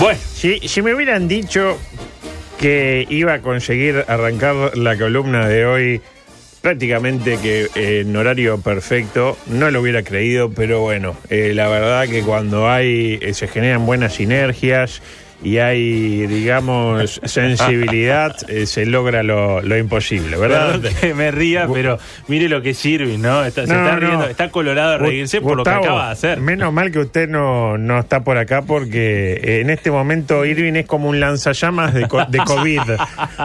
Bueno, Si, si me hubieran dicho que iba a conseguir arrancar la columna de hoy prácticamente que eh, en horario perfecto, no lo hubiera creído, pero bueno, eh, la verdad que cuando hay, eh, se generan buenas sinergias y hay, digamos, sensibilidad, eh, se logra lo, lo imposible, ¿verdad? perdón que me ría, pero mire lo que sirve, ¿no? Está, se No, está no. riendo, está colorado de reírse por lo que acaba de hacer. Menos mal que usted no, no está por acá porque eh, en este momento Irving es como un lanzallamas de, co- de COVID.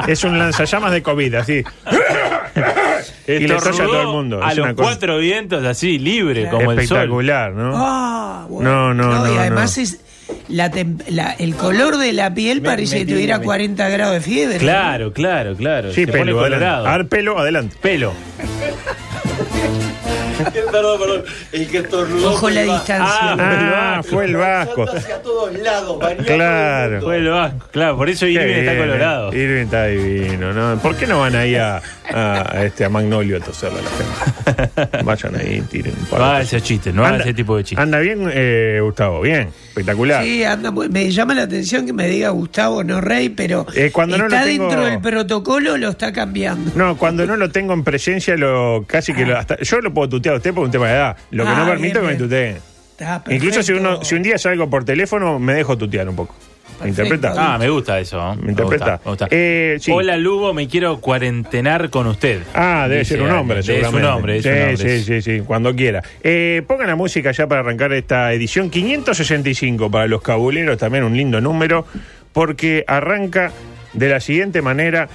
es un lanzallamas de COVID, así. y le a todo el mundo. A Es los una cosa cuatro vientos, así, libre, como el sol. espectacular, ¿no? Ah, bueno. No, no, Y no, además no. es la la- el color de la piel Me- parece me que tuviera pide, me- 40 grados de fiebre. Claro, claro, claro. sí, Se pone pelo, adelante. colorado. A ver, pelo, adelante. Pelo. perdón, perdón. El que estornudó. Ojo la Vasco. distancia. Ah, fue el Vasco. Salta hacia todos lados, Claro. Fue el Vasco. Claro, por eso Irving está colorado. Irving está divino, ¿no? ¿Por qué no van ahí a, a- a este, a Magnolio a toserle a la gente? Vayan ahí, tiren un par No haga ese chiste, no haga ese tipo de chiste. Anda bien, eh, Gustavo, bien, espectacular. Sí, anda, muy- me llama la atención que me diga Gustavo, no Rey, pero Eh, cuando no está lo tengo- dentro del protocolo, lo está cambiando. No, cuando no lo tengo en presencia, lo casi que lo, hasta, yo lo puedo tutear a usted por un tema de edad. Lo que Ah, no permito bien, es que me tuteen. Está Incluso si uno, si un día salgo por teléfono, me dejo tutear un poco. ¿Me interpreta? Ah, me gusta eso. ¿eh? ¿Me interpreta? gusta, me gusta. Eh, sí. Hola Lugo, me quiero cuarentenar con usted. Ah, debe Dice ser un hombre, alguien. Es un seguramente. hombre, sí, un hombre. sí, sí, sí, cuando quiera. Eh, pongan la música ya para arrancar esta edición 565 para los cabuleros, también un lindo número, porque arranca de la siguiente manera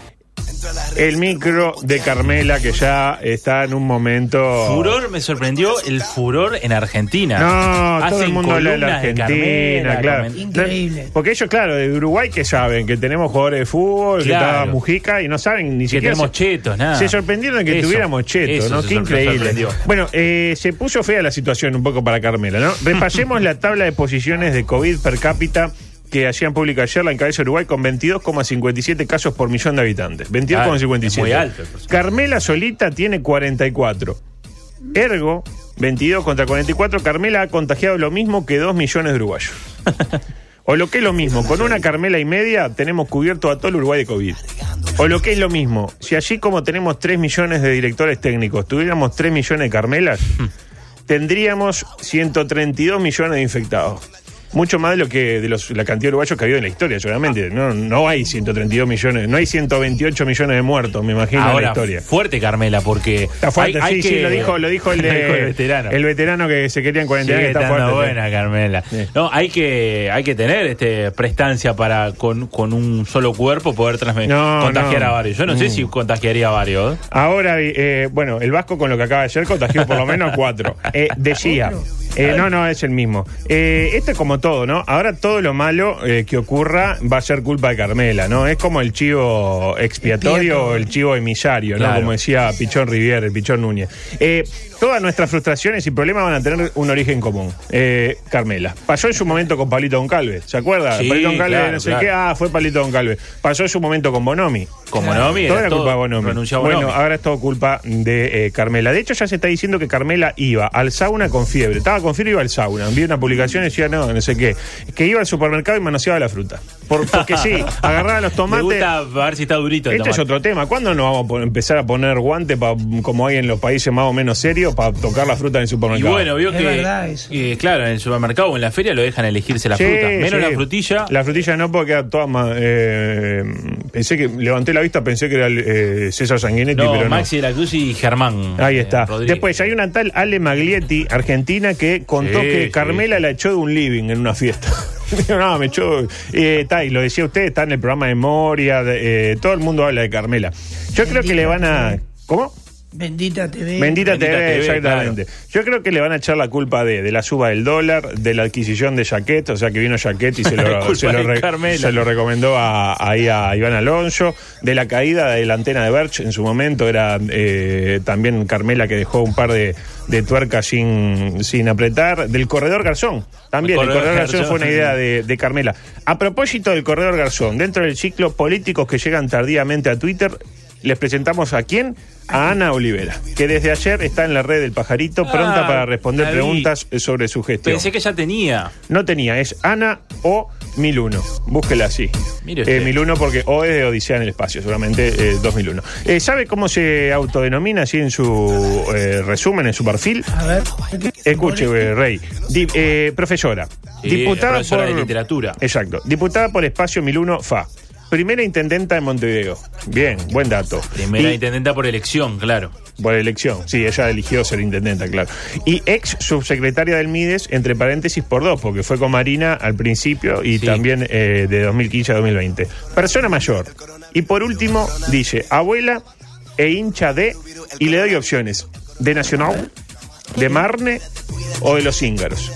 el micro de Carmela, que ya está en un momento... Furor, me sorprendió el furor en Argentina. No, todo el mundo habla de la de Argentina, Carmela, claro. Increíble. Porque ellos, claro, de Uruguay que saben que tenemos jugadores de fútbol, que está Mujica y no saben ni Que siquiera. tenemos se- chetos, nada. Se sorprendieron de que Eso, tuviéramos chetos, ¿no? Qué increíble. Bueno, eh, se puso fea la situación un poco para Carmela, ¿no? Repasemos la tabla de posiciones de COVID per cápita que hacían pública ayer la encabeza Uruguay con 22,57 casos por millón de habitantes. 22,57. Ah, muy alto. Carmela solita tiene 44. Ergo, 22 contra 44, Carmela ha contagiado lo mismo que 2 millones de uruguayos. O lo que es lo mismo, con una Carmela y media tenemos cubierto a todo el Uruguay de COVID. O lo que es lo mismo, si allí como tenemos 3 millones de directores técnicos, tuviéramos 3 millones de Carmelas, tendríamos 132 millones de infectados. Mucho más de lo que de los, la cantidad de uruguayos que ha habido en la historia, seguramente. No, no hay 132 millones, no hay 128 millones de muertos, me imagino, en la historia. fuerte Carmela, porque. Está fuerte, hay- hay sí, sí, que- lo dijo, lo dijo el, de- veterano. el veterano que se quería en cuarentena, que está fuerte. sí. buena, Carmela. Sí. No, hay que, hay que tener este prestancia para con, con un solo cuerpo poder No, contagiar no. a varios. Yo no sé Mm. si contagiaría a varios. Ahora, eh, bueno, el Vasco con lo que acaba de hacer contagió por lo menos a cuatro. Eh, decía, eh, no, no, es el mismo. Eh, esto es como todo, ¿no? Ahora todo lo malo eh, que ocurra va a ser culpa de Carmela, ¿no? Es como el chivo expiatorio o el chivo emisario, ¿no? Claro. Como decía Pichón Rivière, el Pichón Núñez. Eh, todas nuestras frustraciones y problemas van a tener un origen común. Eh, Carmela. Pasó en su momento con Palito Goncalves, ¿se acuerda? Sí, Palito Goncalves, claro, no sé claro. qué, ah, fue Palito Goncalves. Pasó en su momento con Bonomi. Como Nomi, Toda era culpa de Bonomi. Bueno, Bonomi. ahora es todo culpa de Carmela. De hecho, ya se está diciendo que Carmela iba al sauna con fiebre. Estaba con iba al sauna. Vi una publicación y decía, no, no sé qué. Que iba al supermercado y manoseaba la fruta. Por- porque sí, agarraba los Me tomates. gusta ver si está durito el Este es otro tema. ¿Cuándo nos vamos a empezar a poner guantes pa- como hay en los países más o menos serios para tocar la fruta en el Y supermercado? bueno, vio Es que, verdad eso. que, claro, en el supermercado o en la feria lo dejan elegirse la Sí, fruta. Menos sí. la frutilla. La frutilla no, porque queda toda más. eh, pensé que. Levanté la vista, pensé que era eh, César Sanguinetti, no, pero no. Maxi de la Cruz y Germán. Ahí eh, está. Rodríguez. Después hay una tal Ale Maglietti, argentina, que contó Sí, que sí. Carmela la echó de un living en una fiesta. Digo, no, me echó. eh, y lo decía usted, está en el programa de Moria. de- eh, todo el mundo habla de Carmela. Yo creo que le van a. ¿Cómo? Bendita TV. Bendita, Bendita TV, TV, exactamente. Yo creo que le van a echar la culpa de, de la suba del dólar, de la adquisición de Jaquet, o sea que vino Jaquet y se lo, se lo, re- se lo recomendó a, ahí a Iván Alonso, de la caída de la antena de Berch en su momento, era eh, también Carmela que dejó un par de, de tuercas sin, sin apretar, del corredor Garzón, también, el El corredor, Garzón, fue una idea de, de Carmela. A propósito del corredor Garzón, dentro del ciclo políticos que llegan tardíamente a Twitter, les presentamos a quién? A Ana Olivera, que desde ayer está en la red del pajarito, pronta Ah, para responder preguntas sobre su gestión. Pensé que ya tenía. No tenía, es Ana o 1001. Búsquela así. Mire Eh, usted. 1001 porque O es de Odisea en el espacio, seguramente eh, 2001. Eh, ¿Sabe cómo se autodenomina así en su eh, resumen, en su perfil? A ver. Escuche, eh, Rey. Di- eh, profesora. Sí, diputada profesora por. de literatura. Exacto. Diputada por Espacio 1001 FA. Primera intendenta de Montevideo. Bien, buen dato. Primera Y- intendenta por elección, claro. por elección, sí, ella eligió ser intendenta, claro. Y ex subsecretaria del MIDES, entre paréntesis, por dos, porque fue con Marina al principio y Sí. también eh, de 2015 a 2020. Persona mayor. Y por último, dice, abuela e hincha de, y le doy opciones, de Nacional, de Marne o de los Íngaros.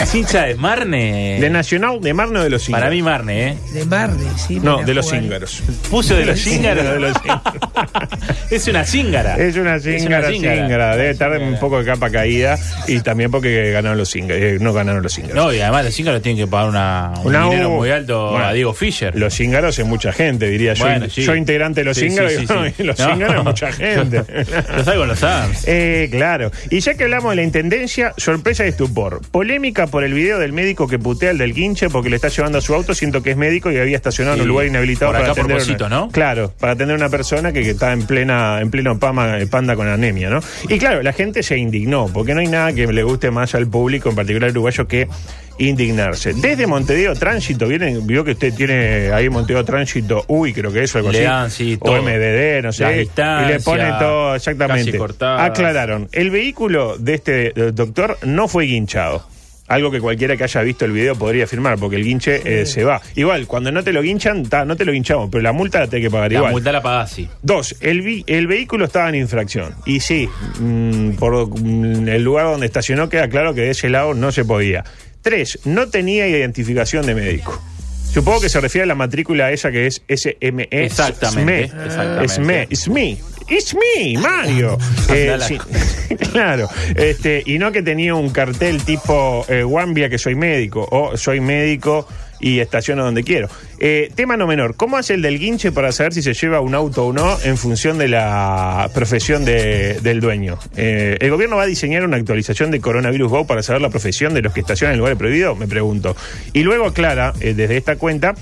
¿Es hincha de Marne? De Nacional, de Marne o de los Íngaros. Para mí Marne, ¿eh? De Marne, sí. No, de los. Íngaros. Puso de los los Íngaros. es una cíngara. Es una cíngara, cíngara. Debe estar un poco de capa caída y también porque ganaron los cíngaros. eh, no ganaron los cíngaros. No, y además los cíngaros tienen que pagar una, un Una dinero U. muy alto Bueno, a Diego Fischer. Los cíngaros es mucha gente, diría yo. Bueno, sí. Yo integrante de los Sí, cíngaros, sí, digo, sí, sí. los No. cíngaros es mucha gente. Los algo lo saben. Eh, claro. Y ya que hablamos de la intendencia, sorpresa y estupor. Polémica por el video del médico que putea al del guinche porque le está llevando a su auto, siento que es médico y había estacionado en un lugar inhabilitado Por para por atender. Posito, una, ¿no? Claro, para atender a una persona que, que está en plena, en pleno pama- panda con anemia, ¿no? Y claro, la gente se indignó, porque no hay nada que le guste más al público, en particular uruguayo, que indignarse. Desde Montevideo Tránsito, vienen, vio que usted tiene ahí Montevideo Tránsito, uy, creo que eso, algo Le así. dan, sí, o todo. MDD, no sé. Y le pone todo, exactamente. Aclararon, el vehículo de este doctor no fue guinchado. Algo que cualquiera que haya visto el video podría afirmar, porque el guinche eh, se va. Igual, cuando no te lo guinchan, ta, no te lo guinchamos, pero la multa la tenés que pagar La igual. multa la pagás, sí. Dos, el, vi- el vehículo estaba en infracción. Y sí, mm, por mm, el lugar donde estacionó queda claro que de ese lado no se podía. Tres, no tenía identificación de médico. Supongo que se refiere a la matrícula esa que es SME. Exactamente, SME. exactamente. SME. It's me. It's me, Mario. Eh, sí. claro. Este, y no que tenía un cartel tipo eh, que soy médico o soy médico y estaciono donde quiero. Eh, tema no menor. ¿Cómo hace el del guinche para saber si se lleva un auto o no en función de la profesión de- del dueño? Eh, ¿El gobierno va a diseñar una actualización de Coronavirus Go para saber la profesión de los que estacionan en lugares prohibidos? Me pregunto. Y luego aclara, eh, desde esta cuenta,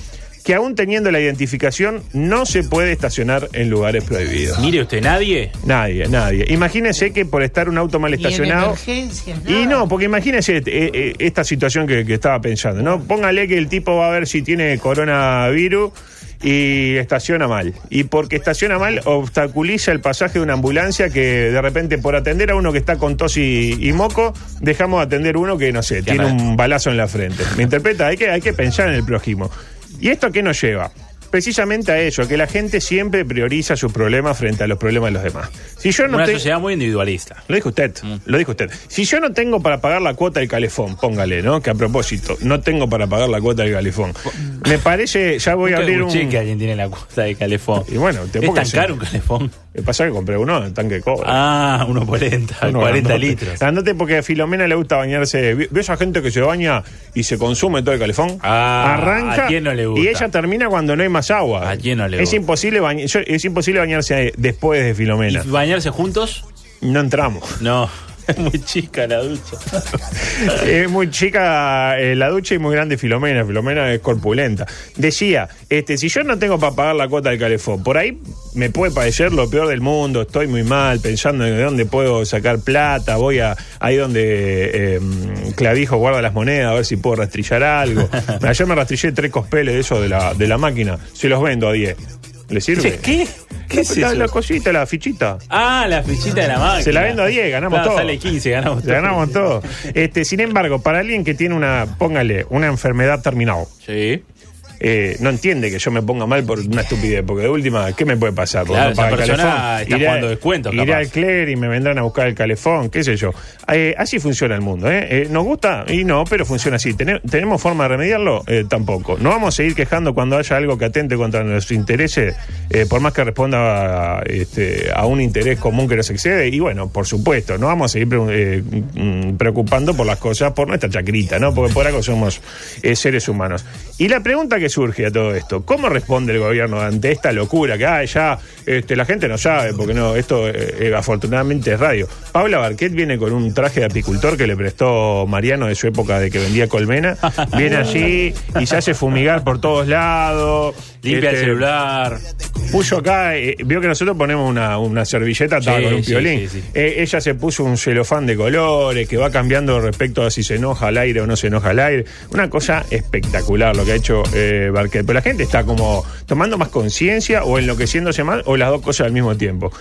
que aún teniendo la identificación no se puede estacionar en lugares prohibidos. Mire usted, nadie. Nadie, nadie. Imagínese que por estar un auto mal Y en estacionado. Y no, porque imagínese eh, eh, esta situación que, que estaba pensando, ¿no? Póngale que el tipo va a ver si tiene coronavirus y estaciona mal. Y porque estaciona mal, obstaculiza el pasaje de una ambulancia que de repente por atender a uno que está con tos y, y moco, dejamos de atender uno que, no sé, tiene un balazo en la frente. ¿Me interpreta? Hay que, hay que pensar en el prójimo. ¿Y esto qué nos lleva? Precisamente a eso, que la gente siempre prioriza sus problemas frente a los problemas de los demás. Si yo no Una te- sociedad muy individualista. lo dijo usted, Mm. lo dijo usted. Si yo no tengo para pagar la cuota del calefón, póngale, ¿no? Que a propósito, no tengo para pagar la cuota del calefón. Me parece, ya voy a abrir un... que alguien tiene la cuota de calefón. Y bueno, te ¿Es tan caro un calefón? Me pasa que compré uno en tanque de cobre. Ah, uno por 40, Uno 40 grandote. litros. Andate porque a Filomena le gusta bañarse. ¿Ve ve esa gente que se baña y se consume todo el calefón? Ah, Arranca ¿a quién no le gusta? y ella termina cuando no hay más agua. ¿A quién no le es? Imposible yo- es imposible bañarse después de ¿Y Filomena. bañarse juntos? No entramos. No, es muy chica la ducha. es muy chica eh, la ducha y muy grande Filomena. Filomena es corpulenta. Decía, este, si yo no tengo para pagar la cuota del calefón, por ahí me puede parecer lo peor del mundo, estoy muy mal, pensando en de dónde puedo sacar plata, voy a ahí donde eh, Clavijo guarda las monedas, a ver si puedo rastrillar algo. Ayer me rastrillé tres cospeles de eso de la, de la máquina, se los vendo a 10. ¿Le sirve? ¿Qué? ¿Qué es la, eso? la cosita, la fichita. Ah, la fichita de la máquina. Se la vendo a 10, ganamos Claro, todo. Sale 15, ganamos todo. Ganamos todo. Este, sin embargo, para alguien que tiene una, póngale, una enfermedad terminal, Sí. Eh, no entiende que yo me ponga mal por una estupidez, porque de última, ¿qué me puede pasar? Claro, esa persona está Iré- jugando descuentos, Iré capaz. al cler y me vendrán a buscar el calefón, qué sé yo. Eh, así funciona el mundo, ¿eh? Eh, ¿Nos gusta? Y no, pero funciona así. ¿Tene- ¿Tenemos forma de remediarlo? Eh, tampoco. No vamos a seguir quejando cuando haya algo que atente contra nuestros intereses, por más que responda a, este, a un interés común que nos excede. Y bueno, por supuesto, no vamos a seguir pre- mm, preocupando por las cosas por nuestra chacrita, ¿no? Porque por algo somos seres humanos. Y la pregunta que surge a todo esto? ¿Cómo responde el gobierno ante esta locura que ah, ya este, la gente no sabe, porque no, esto eh, eh, afortunadamente es radio? Paula Barquet viene con un traje de apicultor que le prestó Mariano de su época de que vendía colmena. Viene allí y se hace fumigar por todos lados. Limpia el Este, celular. Puso acá, eh, vio que nosotros ponemos una, una servilleta atada Sí, con un piolín. sí, sí. Eh, ella se puso un celofán de colores que va cambiando respecto a si se enoja al aire o no se enoja al aire. Una cosa espectacular lo que ha hecho eh, Barquet. Pero la gente está como tomando más conciencia o enloqueciéndose más o las dos cosas al mismo tiempo.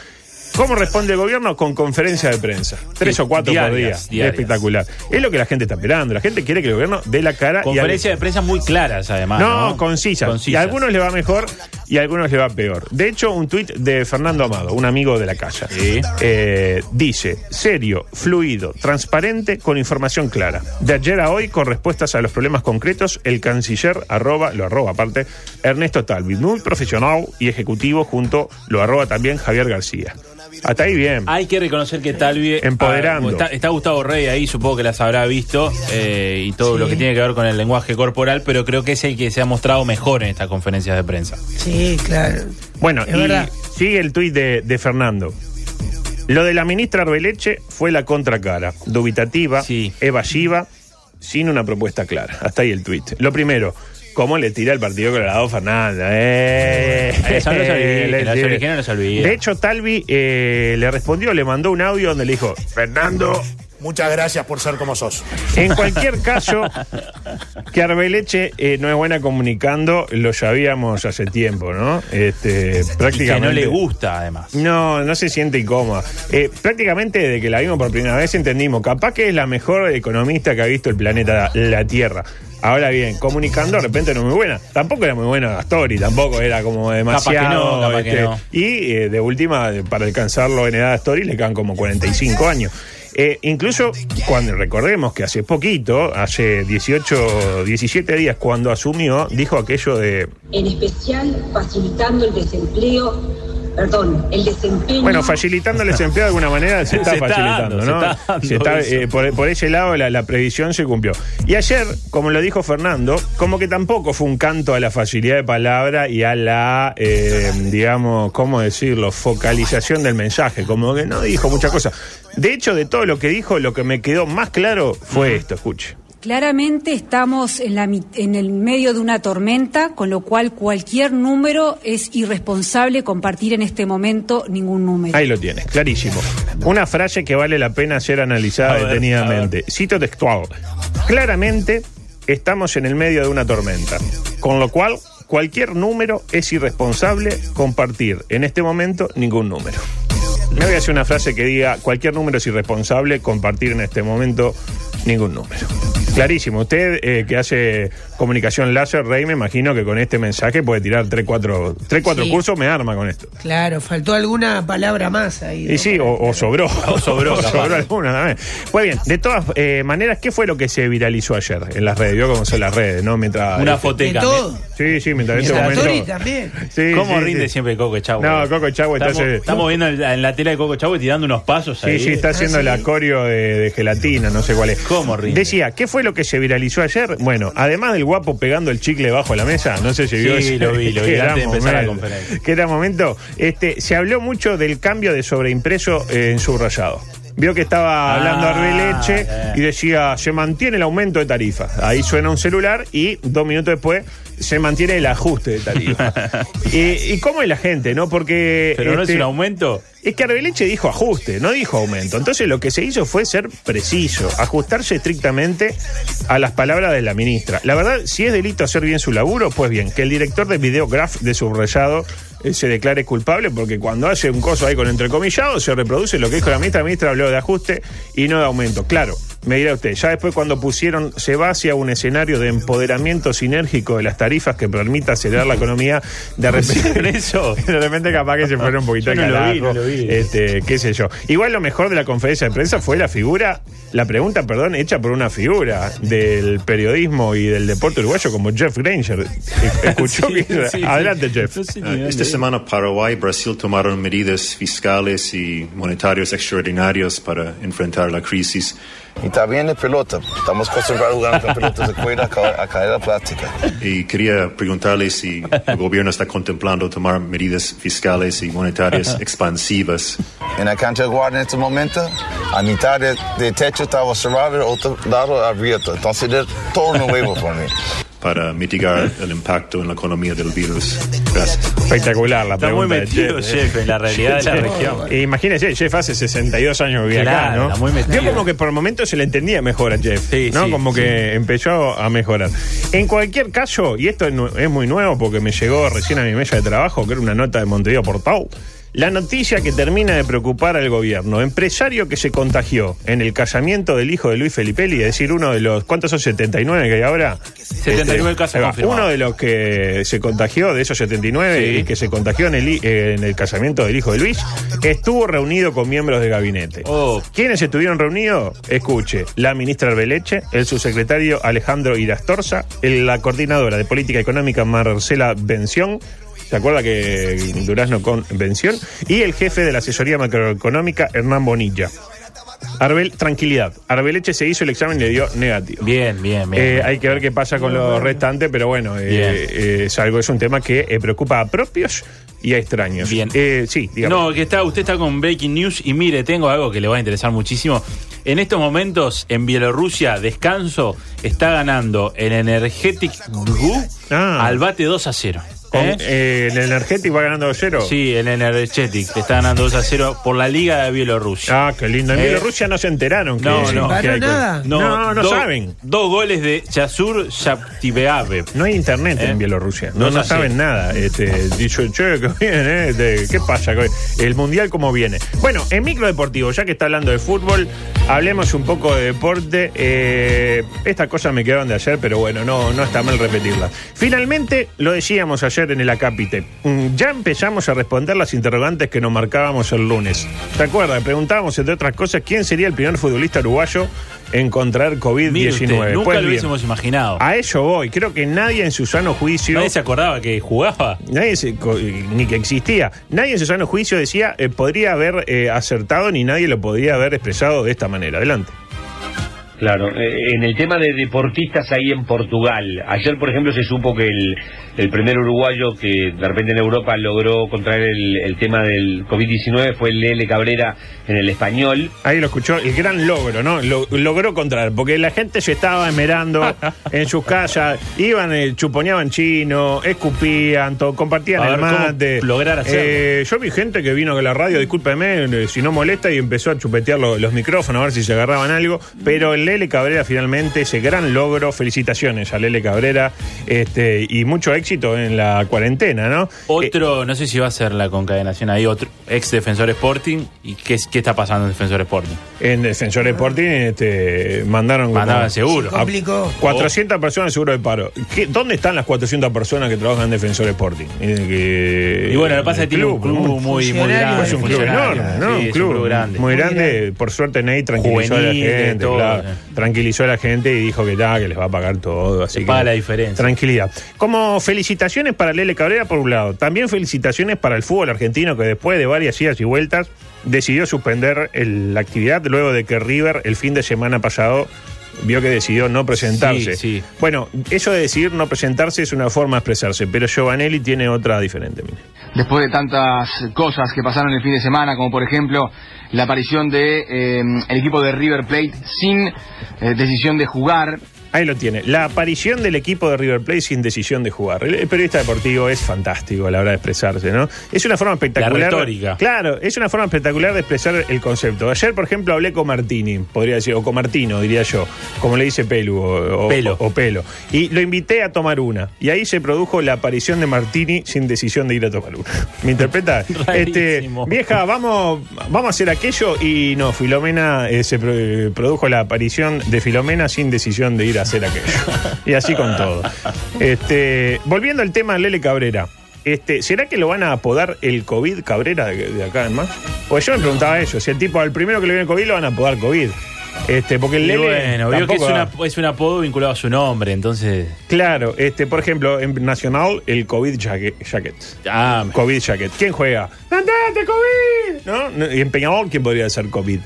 ¿Cómo responde el gobierno? Con conferencia de prensa. Tres o cuatro por día. diarias, diarias. Espectacular. Es lo que la gente está esperando. La gente quiere que el gobierno dé la cara y Conferencias de prensa muy claras, además. no, No, concisas. Y a algunos le va mejor y a algunos le va peor. De hecho, un tuit de Fernando Amado, un amigo de la Sí. eh, dice, serio, fluido, transparente, con información clara. De ayer a hoy, con respuestas a los problemas concretos, el canciller arroba, lo arroba aparte, Ernesto Talvi, muy profesional y ejecutivo, junto, lo arroba también Javier García. Hasta ahí bien. Hay que reconocer que Talvi. Empoderando. ah, está, está Gustavo Rey ahí, supongo que las habrá visto. eh, y todo Sí. lo que tiene que ver con el lenguaje corporal, pero creo que es el que se ha mostrado mejor en estas conferencias de prensa. Sí, claro. Bueno, Es y verdad. sigue el tuit de, de Fernando. Lo de la ministra Arbeleche fue la contracara, dubitativa, Sí. evasiva, sin una propuesta clara. Hasta ahí el tuit. Lo primero, ¿cómo le tira el Partido? Eh, Eso no se olvide, le que los tira. originales no se. De hecho, Talvi eh, le respondió, le mandó un audio donde le dijo, Fernando, Muchas gracias por ser como sos. en cualquier caso, que Arbeleche eh, no es buena comunicando, lo sabíamos hace tiempo, ¿no? Este, Y que prácticamente. no le gusta, además. No, no se siente incómoda. Eh, prácticamente desde que la vimos por primera vez entendimos, capaz que es la mejor economista que ha visto el planeta, la Tierra. Ahora bien, comunicando de repente no es muy buena. Tampoco era muy buena Astori, tampoco era como demasiado. no, capaz que este, no. Y eh, de última, para alcanzarlo en edad de Astori le quedan como 45 años. Eh, incluso cuando recordemos que hace poquito, hace 18, 17 días cuando asumió, dijo aquello de en especial facilitando el desempleo, perdón, el desempeño. Bueno, facilitando el desempleo de alguna manera se está Se está facilitando, dando, ¿no? se está dando Se está, eso. eh, por, por ese lado la, la previsión se cumplió. Y ayer, como lo dijo Fernando, como que tampoco fue un canto a la facilidad de palabra y a la, eh, digamos, ¿cómo decirlo?, focalización del mensaje, como que no dijo muchas cosas. De hecho, de todo lo que dijo, lo que me quedó más claro fue esto, escuche. Claramente estamos en, la, mi- en el medio de una tormenta, con lo cual cualquier número es irresponsable compartir en este momento ningún número. Ahí lo tienes, clarísimo. Una frase que vale la pena ser analizada ver, detenidamente. Cito textual. Claramente estamos en el medio de una tormenta, con lo cual cualquier número es irresponsable compartir en este momento ningún número. Me voy a hacer una frase que diga cualquier número es irresponsable compartir en este momento ningún número. Clarísimo. Usted eh, que hace comunicación láser, Rey, me imagino que con este mensaje puede tirar 3, 4, tres, cuatro Sí. cursos, me arma con esto. Claro, faltó alguna palabra más ahí. Y sí, o, o sobró. O sobró, capaz. sobró alguna también. Pues bien, de todas eh, maneras, ¿qué fue lo que se viralizó ayer en las redes? Vio cómo son las redes, ¿no? Mientras. Una este, De foteca. todo. Sí, sí, mientras en Y este momento. También. Sí, ¿Cómo sí, rinde sí. siempre Coco Chagüe? No, Coco Chagüe está Estamos, hace- estamos viendo en la, tela de Coco Chagüe tirando unos pasos Sí, ahí. sí, está haciendo Ah, el sí. acorio de, de gelatina, no sé cuál es. ¿Cómo rinde? Decía, ¿qué fue lo que se viralizó ayer? Bueno, además del guapo pegando el chicle bajo la mesa, no sé si vio Sí, lo vi, lo vi, antes de gran empezar la momento, conferencia. Que era momento. Este, se habló mucho del cambio de sobreimpreso eh, en subrayado. Vio que estaba Ah, hablando Arbeleche eh. y decía, se mantiene el aumento de tarifa. Ahí suena un celular y dos minutos después se mantiene el ajuste de tarifa. y, y cómo es la gente, ¿no? Porque... Pero no es este, un aumento. es que Arbeleche dijo ajuste, no dijo aumento. Entonces lo que se hizo fue ser preciso, ajustarse estrictamente a las palabras de la ministra. La verdad, si es delito hacer bien su laburo, pues bien, que el director de Videograph de subrayado eh, se declare culpable, porque cuando hace un coso ahí con entrecomillado, se reproduce lo que dijo la ministra. La ministra habló de ajuste y no de aumento. Claro, me dirá usted, ya después cuando pusieron, se va hacia un escenario de empoderamiento sinérgico de las tarifas que permita acelerar la economía, de repente... eso? De repente capaz que se fueron un poquito no lo vi, no lo vi. Este, qué sé yo. Igual lo mejor de la conferencia de prensa fue la figura, la pregunta, perdón, hecha por una figura del periodismo y del deporte uruguayo como Jeff Granger. Escuchó Sí, que- sí, sí. Adelante, Jeff. Sé ni Ah, Esta es. semana Paraguay y Brasil tomaron medidas fiscales y monetarias extraordinarias para enfrentar la crisis. Y también de pelota. Estamos acostumbrados a jugar con pelotas de cuerda a ca- a plástica. Y quería preguntarle si el gobierno está contemplando tomar medidas fiscales y monetarias expansivas En la cancha de guardia en este momento, a mitad de, de techo estaba cerrado, el otro lado abierto. Entonces, es todo nuevo para mí. Para mitigar el impacto en la economía del virus. Gracias. Espectacular la Está muy pregunta. de metido, Jeff, ¿eh? Jeff, en la realidad de la región. Imagínese, Jeff hace 62 años que vive acá, ¿no? está muy metido. Yo como que por momentos se le entendía mejor a Jeff, Sí, ¿no? sí, como sí. que empezó a mejorar. En cualquier caso, y esto es muy nuevo porque me llegó recién a mi mesa de trabajo, que era una nota de Montevideo Portal, la noticia que termina de preocupar al gobierno. Empresario que se contagió en el casamiento del hijo de Luis Felipelli, es decir, uno de los... ¿Cuántos son? ¿79 que hay ahora? 79 casos ahí va. confirmados. Uno de los que se contagió, de esos 79, Sí. y que se contagió en el, eh, en el casamiento del hijo de Luis, estuvo reunido con miembros del gabinete. Oh. ¿Quiénes estuvieron reunidos? Escuche, la ministra Arbeleche, el subsecretario Alejandro Irastorza, la coordinadora de política económica Marcela Bención, ¿se acuerda que Durazno con Bención? Y el jefe de la asesoría macroeconómica, Hernán Bonilla. Arbel, tranquilidad. Arbeleche se hizo el examen y le dio negativo. Bien, bien, bien. Eh, hay que ver qué pasa con los restantes, pero bueno, eh, eh, es algo, es un tema que eh, preocupa a propios y a extraños. Bien. Eh, sí, digamos. No, que está, usted está con Breaking News y mire, tengo algo que le va a interesar muchísimo. En estos momentos, en Bielorrusia, descanso, está ganando el Energetic Ah. al bate 2 a 0. Con, ¿Eh? eh, el Energético va ganando 2-0. Sí, el Energetic está ganando 2 a 0 por la Liga de Bielorrusia. Ah, qué lindo. En Eh. Bielorrusia no se enteraron. que- No, no. que. No, no do- saben. Dos goles de Chasur Shaptibeave. No hay internet ¿Eh? en Bielorrusia. No, No no saben nada. Este, dicho, che, que viene, ¿eh? De- ¿qué pasa? El mundial, ¿cómo viene? Bueno, en micro deportivo, ya que está hablando de fútbol, hablemos un poco de deporte. Eh, estas cosas me quedaron de ayer, pero bueno, no, no está mal repetirlas. Finalmente, lo decíamos ayer en el Acápite, mm, ya empezamos a responder las interrogantes que nos marcábamos el lunes. ¿Te acuerdas? Preguntábamos, entre otras cosas, quién sería el primer futbolista uruguayo en contraer Mire COVID-19. usted, nunca Pues lo bien, hubiésemos imaginado. a eso voy. Creo que nadie en su sano juicio. Nadie se acordaba que jugaba. Nadie se- co- ni que existía. Nadie en su sano juicio decía eh, podría haber eh, acertado ni nadie lo podría haber expresado de esta manera. Adelante. Claro, eh, en el tema de deportistas ahí en Portugal, ayer por ejemplo se supo que el, el primer uruguayo que de repente en Europa logró contraer el, el tema del COVID-19 fue el Lele Cabrera en el español. Ahí lo escuchó, el gran logro, ¿no? Lo, logró contraer, porque la gente se estaba esmerando en sus casas, iban, eh, chuponeaban chino, escupían, todo, compartían el mate. lograr hacerlo. Eh, yo vi gente que vino a la radio, discúlpeme eh, si no molesta, y empezó a chupetear lo- los micrófonos a ver si se agarraban algo, pero el Lele Cabrera finalmente, ese gran logro, felicitaciones a Lele Cabrera, este, y mucho éxito en la cuarentena, ¿no? Eh, Otro, no sé si va a ser la concadenación ahí, otro ex defensor Sporting. ¿Y qué, es- qué está pasando en defensor Sporting? En Defensor Sporting este, mandaron Mandaban seguro. Se complicó. 400 personas seguro de paro. ¿Qué- ¿Dónde están las 400 personas que trabajan en Defensor Sporting? Eh, que- Y bueno, lo que pasa es que tiene un club muy, grande. Es un club enorme, ¿no? Sí, un club, grande. Muy Muy grande. grande. Por suerte, Ney tranquilizó a la gente. todo, claro. eh. tranquilizó a la gente y dijo que ya, que les va a pagar todo. Así Se que, paga la diferencia. Tranquilidad. Como felicitaciones para Lele Cabrera, por un lado. También felicitaciones para el fútbol argentino, que después de varias idas y vueltas, decidió suspender el- la actividad luego de que River el fin de semana pasado vio que decidió no presentarse. Sí, sí. Bueno, eso de decidir no presentarse es una forma de expresarse, pero Giovanelli tiene otra diferente. mire. después de tantas cosas que pasaron el fin de semana, como por ejemplo la aparición de eh, el equipo de River Plate sin eh, decisión de jugar. Ahí lo tiene. La aparición del equipo de River Plate sin decisión de jugar. El, periodista deportivo es fantástico a la hora de expresarse, ¿no? Es una forma espectacular. La retórica. Claro, es una forma espectacular de expresar el concepto. Ayer, por ejemplo, hablé con Martini, podría decir, o con Martino, diría yo, como le dice Pelu o, Pelo. o- o Pelo. Y lo invité a tomar una. Y ahí se produjo la aparición de Martini sin decisión de ir a tomar una. ¿Me interpreta? este, vieja, vamos, vamos a hacer aquello. Y no, Filomena eh, se eh, produjo la aparición de Filomena sin decisión de ir a hacer aquello. y así con todo. Este, volviendo al tema de Lele Cabrera. Este, ¿Será que lo van a apodar el COVID Cabrera de, de acá en más? Pues yo me preguntaba eso, si el tipo al primero que le viene COVID lo van a apodar COVID. Este, porque el Y Lele bueno, vio que es, una- un apodo vinculado a su nombre, entonces. Claro, este, por ejemplo, en Nacional, el COVID jacket. Ah, COVID jacket. ¿Quién juega? ¡Andate, COVID! ¿No? No, Y en Peñarol, ¿quién podría ser COVID?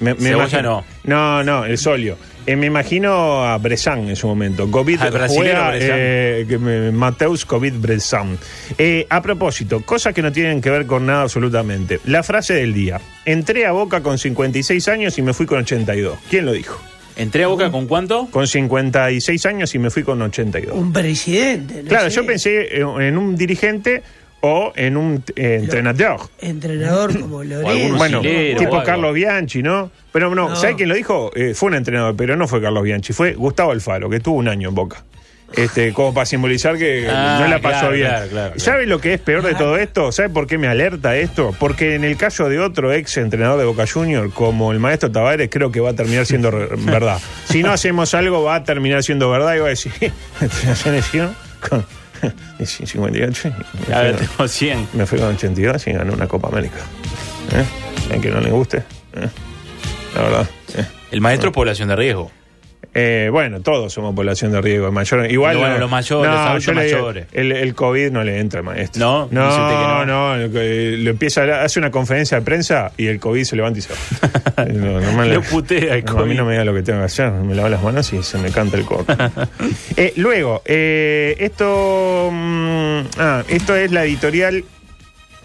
Me, me Cebolla imagino- no. No, el solio. Eh, me imagino a Bressan en su momento. COVID juega, Bressan. eh, Mateus COVID Bressan. Eh, a propósito, cosas que no tienen que ver con nada absolutamente. La frase del día. Entré a Boca con 56 años y me fui con 82. ¿Quién lo dijo? ¿Entré a Boca con cuánto? Con 56 años y me fui con 82. Un presidente. no Claro, sé, yo pensé en en un dirigente o en un eh, entrenador. Entrenador como Lorenzo. Bueno, brasilero o tipo. Carlos Bianchi, ¿no? Pero no, No. ¿sabes quién lo dijo? Eh, fue un entrenador, pero no fue Carlos Bianchi, fue Gustavo Alfaro, que tuvo un año en Boca. Este, como para simbolizar que Ah, no la pasó claro, bien. claro, claro, claro. ¿Sabe lo que es peor de todo esto? ¿Sabe por qué me alerta esto? Porque en el caso de otro ex entrenador de Boca Junior, como el maestro Tavares, creo que va a terminar siendo verdad. Si no hacemos algo, va a terminar siendo verdad y va a decir, con 58 y me A ver, fui con- tengo 100. me fui con 82 y gané una Copa América. ¿Eh? ¿A que no le guste? ¿Eh? La verdad. ¿eh? El maestro es población de riesgo. Eh, bueno, todos somos población de riesgo. Mayor, igual Bueno, no- los mayores, los adultos yo le digo, mayores. El, el COVID no le entra al maestro. No, dice usted que no, no. no. le empieza, hace una conferencia de prensa y el COVID se levanta y se va. No, Lo putea el no, A mí COVID. no me diga lo que tengo que hacer. Me lavo las manos y se me canta el coco. Eh, luego, eh, esto, mm, ah, esto es la editorial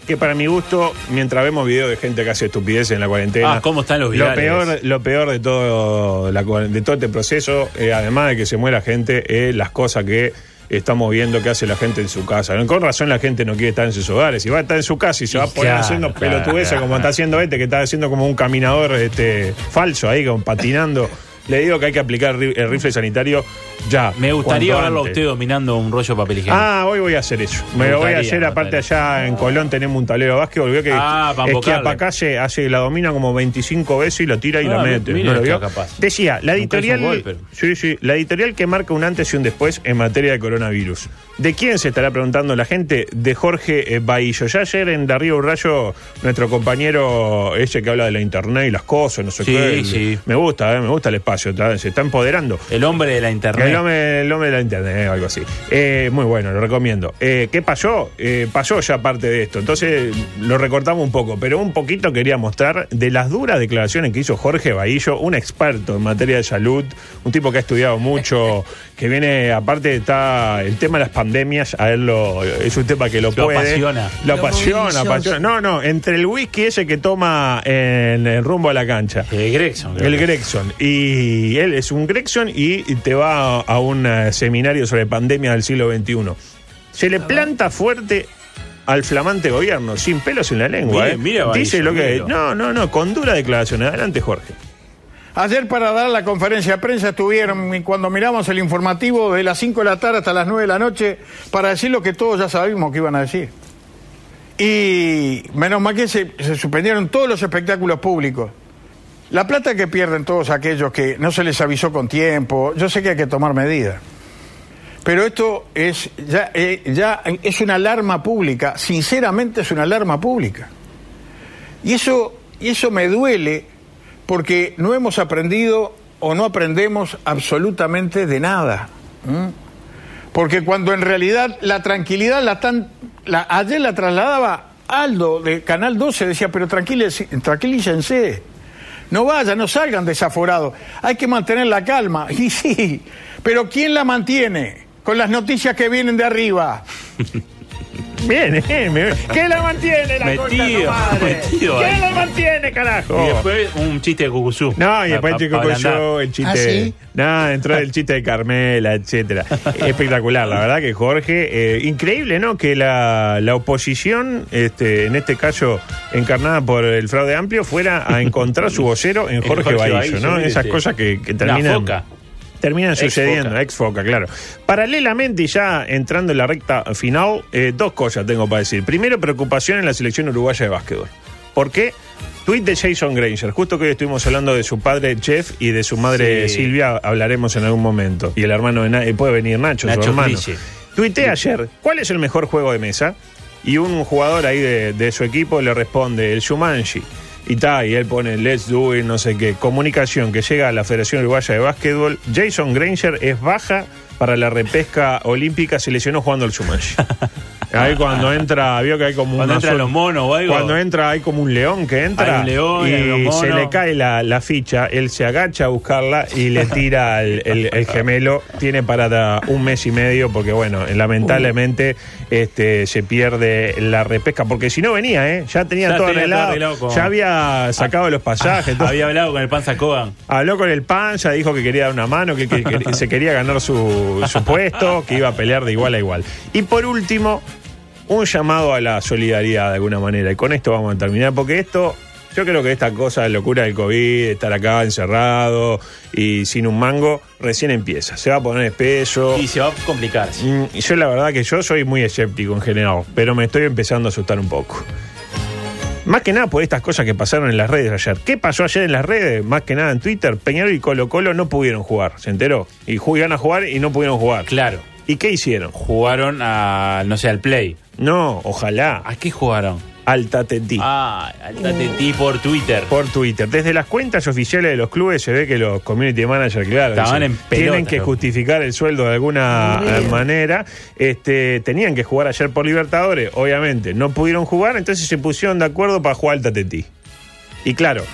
que para mi gusto, mientras vemos videos de gente que hace estupidez en la cuarentena. Ah, ¿cómo están los lo virales? peor, lo peor de todo, la de todo este proceso, eh, además de que se muera gente, es las cosas que estamos viendo que hace la gente en su casa. Con razón la gente no quiere estar en sus hogares. Si va a estar en su casa y se va a poner Claro, haciendo claro, como está haciendo este, que está haciendo como un caminador este, falso ahí, como patinando. Le digo que hay que aplicar el rifle sanitario ya. Me gustaría verlo a usted dominando un rollo de papel higiénico. Ah, hoy voy a hacer eso. Me, Me lo voy a hacer. Aparte, allá en Colón tenemos un tablero de básquetbol. Vio que Ah, para embocarle. Esquiapacalle hace, la domina como 25 veces y lo tira y Ah, la mete. ¿No lo vio? Decía, la editorial. un gol, pero- Sí, sí. La editorial que marca un antes y un después en materia de coronavirus. ¿De quién se estará preguntando la gente? De Jorge eh, Bahillo. Ya ayer en Darío Urrayo, nuestro compañero ese que habla de la internet y las cosas, no sé Sí, qué. sí. Me gusta, eh, me gusta el espacio. Está- Se está empoderando. El hombre de la internet. El hombre, el hombre de la internet, o algo así. Eh, muy bueno, lo recomiendo. Eh, ¿Qué pasó? Eh, pasó ya parte de esto. Entonces lo recortamos un poco, pero un poquito quería mostrar de las duras declaraciones que hizo Jorge Bahillo, un experto en materia de salud, un tipo que ha estudiado mucho, que viene, aparte está el tema de las pandemias, a él lo, es un tema que lo, Lo puede. apasiona. Lo Lo apasiona, apasiona. No, no, entre el whisky ese que toma en el rumbo a la cancha. El Gregson. El. Gregson. Y él es un Gregson y te va a, a un eh, seminario sobre pandemia del siglo XXI. Se le planta fuerte al flamante gobierno, sin pelos en la lengua. Bien, ¿eh? mira, Dice lo que. míralo. No, no, no, con dura declaración. Adelante, Jorge. Ayer para dar la conferencia de prensa estuvieron, y cuando miramos el informativo, de las 5 de la tarde hasta las 9 de la noche, para decir lo que todos ya sabíamos que iban a decir. Y menos mal que se, se suspendieron todos los espectáculos públicos. La plata que pierden todos aquellos que no se les avisó con tiempo, yo sé que hay que tomar medidas. Pero esto es ya, eh, ya es una alarma pública, sinceramente es una alarma pública. Y eso, y eso me duele porque no hemos aprendido o no aprendemos absolutamente de nada. Porque cuando en realidad la tranquilidad la están. La, ayer la trasladaba Aldo de Canal 12, decía, pero tranquilícense. No vayan, no salgan desaforados. Hay que mantener la calma. Y sí, pero ¿quién la mantiene? Con las noticias que vienen de arriba. Bien, eh, me- ¿Qué la mantiene la concha de Metido, tu madre? metido ¿Qué ahí. la mantiene, carajo? Y después un chiste de Cucuzú. No, y después Pa- el chico pa- el chiste. ¿Ah, sí? No, entró el chiste de Carmela, etcétera. Espectacular, la verdad que Jorge. eh, increíble, ¿no? Que la, la oposición, este, en este caso encarnada por el fraude amplio, fuera a encontrar su vocero en Jorge, Jorge ¿no? mire Esas cosas que, que La terminan. foca. Terminan sucediendo, ex foca, claro. Paralelamente, y ya entrando en la recta final, eh, dos cosas tengo para decir. Primero, preocupación en la selección uruguaya de básquetbol. ¿Por qué? Tweet de Jason Granger. Justo que hoy estuvimos hablando de su padre Jeff y de su madre Sí. Silvia, hablaremos en algún momento. Y el hermano de Na- eh, puede venir Nacho, Nacho su hermano. Tuiteé ayer, ¿cuál es el mejor juego de mesa? Y un jugador ahí de, de su equipo le responde, el Shumanji. Y ta, y él pone let's do it, no sé qué. Comunicación que llega a la Federación Uruguaya de Básquetbol. Jason Granger es baja para la repesca olímpica, se lesionó jugando al Shumanji. Ahí cuando entra, vio que hay como Cuando una entran los monos o algo. Cuando entra hay como un león que entra Hay un león, hay y monos. se le cae la, la ficha, él se agacha a buscarla y le tira el, el- el gemelo. Tiene para da- un mes y medio porque bueno, lamentablemente este se pierde la repesca porque si no venía, ¿eh? Ya tenía Ya todo tenía arreglado, arreglado con- ya había sacado los pasajes, todo. Había hablado con el Panza Kogan. Habló con el Panza, dijo que quería dar una mano, que, que- que se quería ganar su, su puesto, que iba a pelear de igual a igual. Y por último, un llamado a la solidaridad de alguna manera. Y con esto vamos a terminar, porque esto, yo creo que esta cosa de locura del COVID, estar acá encerrado y sin un mango, recién empieza. Se va a poner espeso. Y se va a complicar. Mm, y yo la verdad que yo soy muy escéptico en general, pero me estoy empezando a asustar un poco. Más que nada por estas cosas que pasaron en las redes ayer. ¿Qué pasó ayer en las redes? Más que nada en Twitter, Peñarol y Colo Colo no pudieron jugar, ¿se enteró? Y iban a jugar y no pudieron jugar. Claro. ¿Y qué hicieron? Jugaron a, no sé, al Play. No, ojalá. ¿A qué jugaron? Al Tatetí. Ah, al Tatetí por Twitter. Por Twitter. Desde las cuentas oficiales de los clubes se ve que los community managers, claro, Estaban dicen, en pelota, tienen que justificar el sueldo de alguna bien. eh, manera. Este, tenían que jugar ayer por Libertadores, obviamente. No pudieron jugar, entonces se pusieron de acuerdo para jugar al Tatetí. Y claro,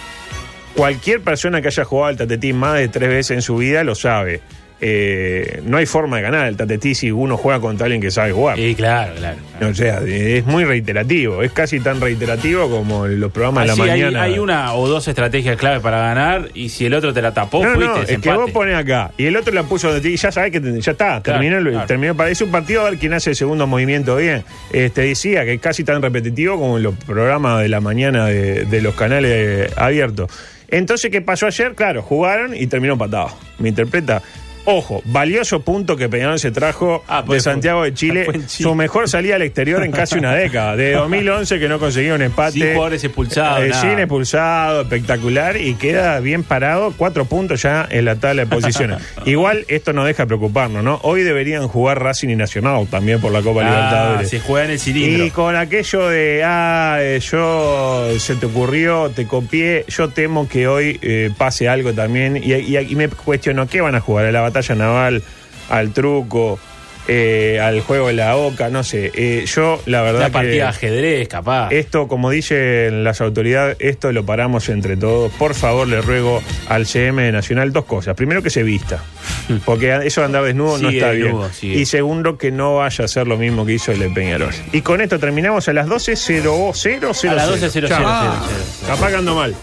cualquier persona que haya jugado al Tatetí más de tres veces en su vida lo sabe. Eh, no hay forma de ganar el Tatetí si uno juega contra alguien que sabe jugar. Sí, claro, claro. O sea, es muy reiterativo, es casi tan reiterativo como los programas Así, de la hay, mañana. hay una o dos estrategias clave para ganar y si el otro te la tapó, No, fuiste no, es que vos pones acá y el otro la puso de ti y ya sabes que te- ya está, terminó, claro. terminó parece un partido a ver quién hace el segundo movimiento bien. Este decía que es casi tan repetitivo como los programas de la mañana de, de los canales abiertos. Entonces, ¿qué pasó ayer? Claro, jugaron y terminó empatado. Me interpreta. Ojo, valioso punto que Peñarol se trajo Ah, de pues Santiago de Chile, en Chile. su mejor salida al exterior en casi una década. De 2011 que no conseguía un empate. Sin jugadores expulsados, Eh, sin expulsado, espectacular y queda bien parado, cuatro puntos ya en la tabla de posiciones. Igual esto no deja de preocuparnos, ¿no? Hoy deberían jugar Racing y Nacional también por la Copa Ah, Libertadores. se juega en el cilindro. Y con aquello de, ah, eh, yo se te ocurrió, te copié, yo temo que hoy eh, pase algo también. Y, y- y me cuestiono, ¿qué van a jugar? ¿A la batalla naval? ¿Al truco? eh, ¿Al juego de la oca? No sé. Eh, yo, la verdad Una que... partida de ajedrez, capaz. Esto, como dicen las autoridades, esto lo paramos entre todos. Por favor, le ruego al CM Nacional dos cosas. Primero, que se vista. Porque eso de andar desnudo no está desnudo, bien. sigue. Y segundo, que no vaya a hacer lo mismo que hizo el de Peñarol. Y con esto terminamos a las 12.00. A las 12.00. Chao. Capaz que ando mal.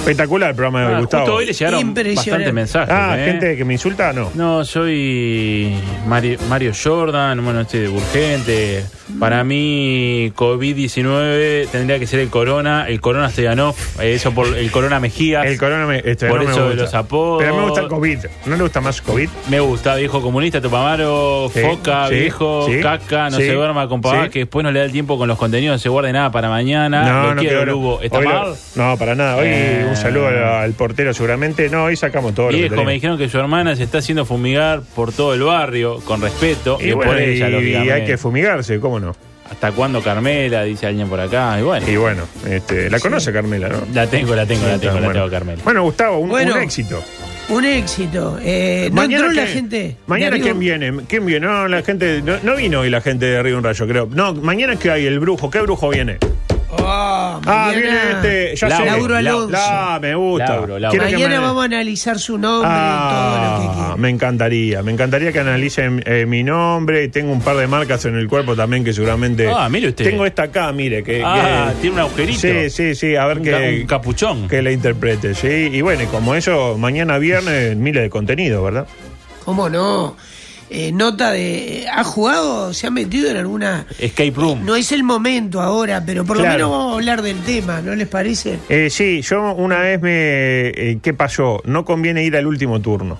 Espectacular el programa de Ah, Gustavo. justo hoy le llegaron bastantes mensajes. Ah, ¿eh? gente que me insulta, no. No, soy Mario, Mario Jordan, bueno, este de Urgente. Para mí, COVID-19 tendría que ser el Corona, el Corona Stoyanov, eh, eso por el Corona Mejías. El corona me, este, Por no me eso de gusta. los apodos. Pero me gusta el COVID. ¿No le gusta más COVID? Me gusta, viejo comunista, Tupamaro, Sí, Foca, sí, viejo, sí, Caca, no sí, se duerma con papá, sí. que después no le da el tiempo con los contenidos, no se guarde nada para mañana. lo quiero, quedó- Lugo. ¿Está mal? no, para nada. Hoy Eh. Un saludo al, al portero seguramente. No, hoy sacamos todo lo que Viejo, me dijeron que su hermana se está haciendo fumigar por todo el barrio, con respeto. Y, Y, bueno, por ella, y- hay que fumigarse, ¿cómo no? ¿Hasta cuándo Carmela? Dice alguien por acá. Y bueno, Y bueno, este, la conoce Carmela, ¿no? la tengo, la tengo, la tengo, la tengo, Carmela. Bueno, Gustavo, un, Bueno. un éxito. Un éxito. Eh, no entró la gente. Mañana quién viene, quién viene, no, la gente, no, no vino hoy la gente de Río Un Rayo, creo. No, mañana que hay el brujo, ¿qué brujo viene? Oh, Ah, mañana- viene este, ya sé. Lauro Alonso. La, me gusta. Lauro, Lauro. Mañana me- vamos a analizar su nombre y todo lo que Ah, quiera. me encantaría, me encantaría que analicen eh, mi nombre. Tengo un par de marcas en el cuerpo también que seguramente. Ah, mire usted. Tengo esta acá, mire, que. Ah, que- tiene un agujerito. Sí, sí, sí, a ver Un que. ca- un capuchón. Que la interprete, sí. Y bueno, y como eso, mañana viernes, miles de contenido, ¿verdad? ¿Cómo no? Eh, nota de. ¿Ha jugado? ¿Se ha metido en alguna.? Escape Room. No es el momento ahora, pero por Claro. lo menos vamos a hablar del tema, ¿no les parece? Eh, sí, yo una vez me. eh, ¿Qué pasó? No conviene ir al último turno.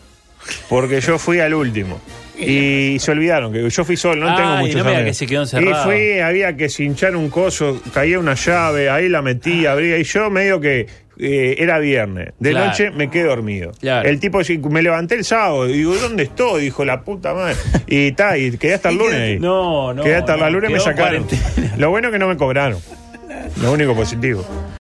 Porque yo fui al último. Y se olvidaron que yo fui solo, no tengo muchos no amigos. que se quedó encerrado. Y fui, había que cinchar un coso, caía una llave, ahí la metí, abría, y yo medio que eh, era viernes. De Claro. noche me quedé dormido. Claro. El tipo me levanté el sábado, y digo, ¿dónde estoy? Dijo la puta madre. Y ta, y quedé hasta el lunes ahí. No, no. quedé hasta no, la lunes y me sacaron. cuarentena. Lo bueno que no me cobraron. Lo único positivo.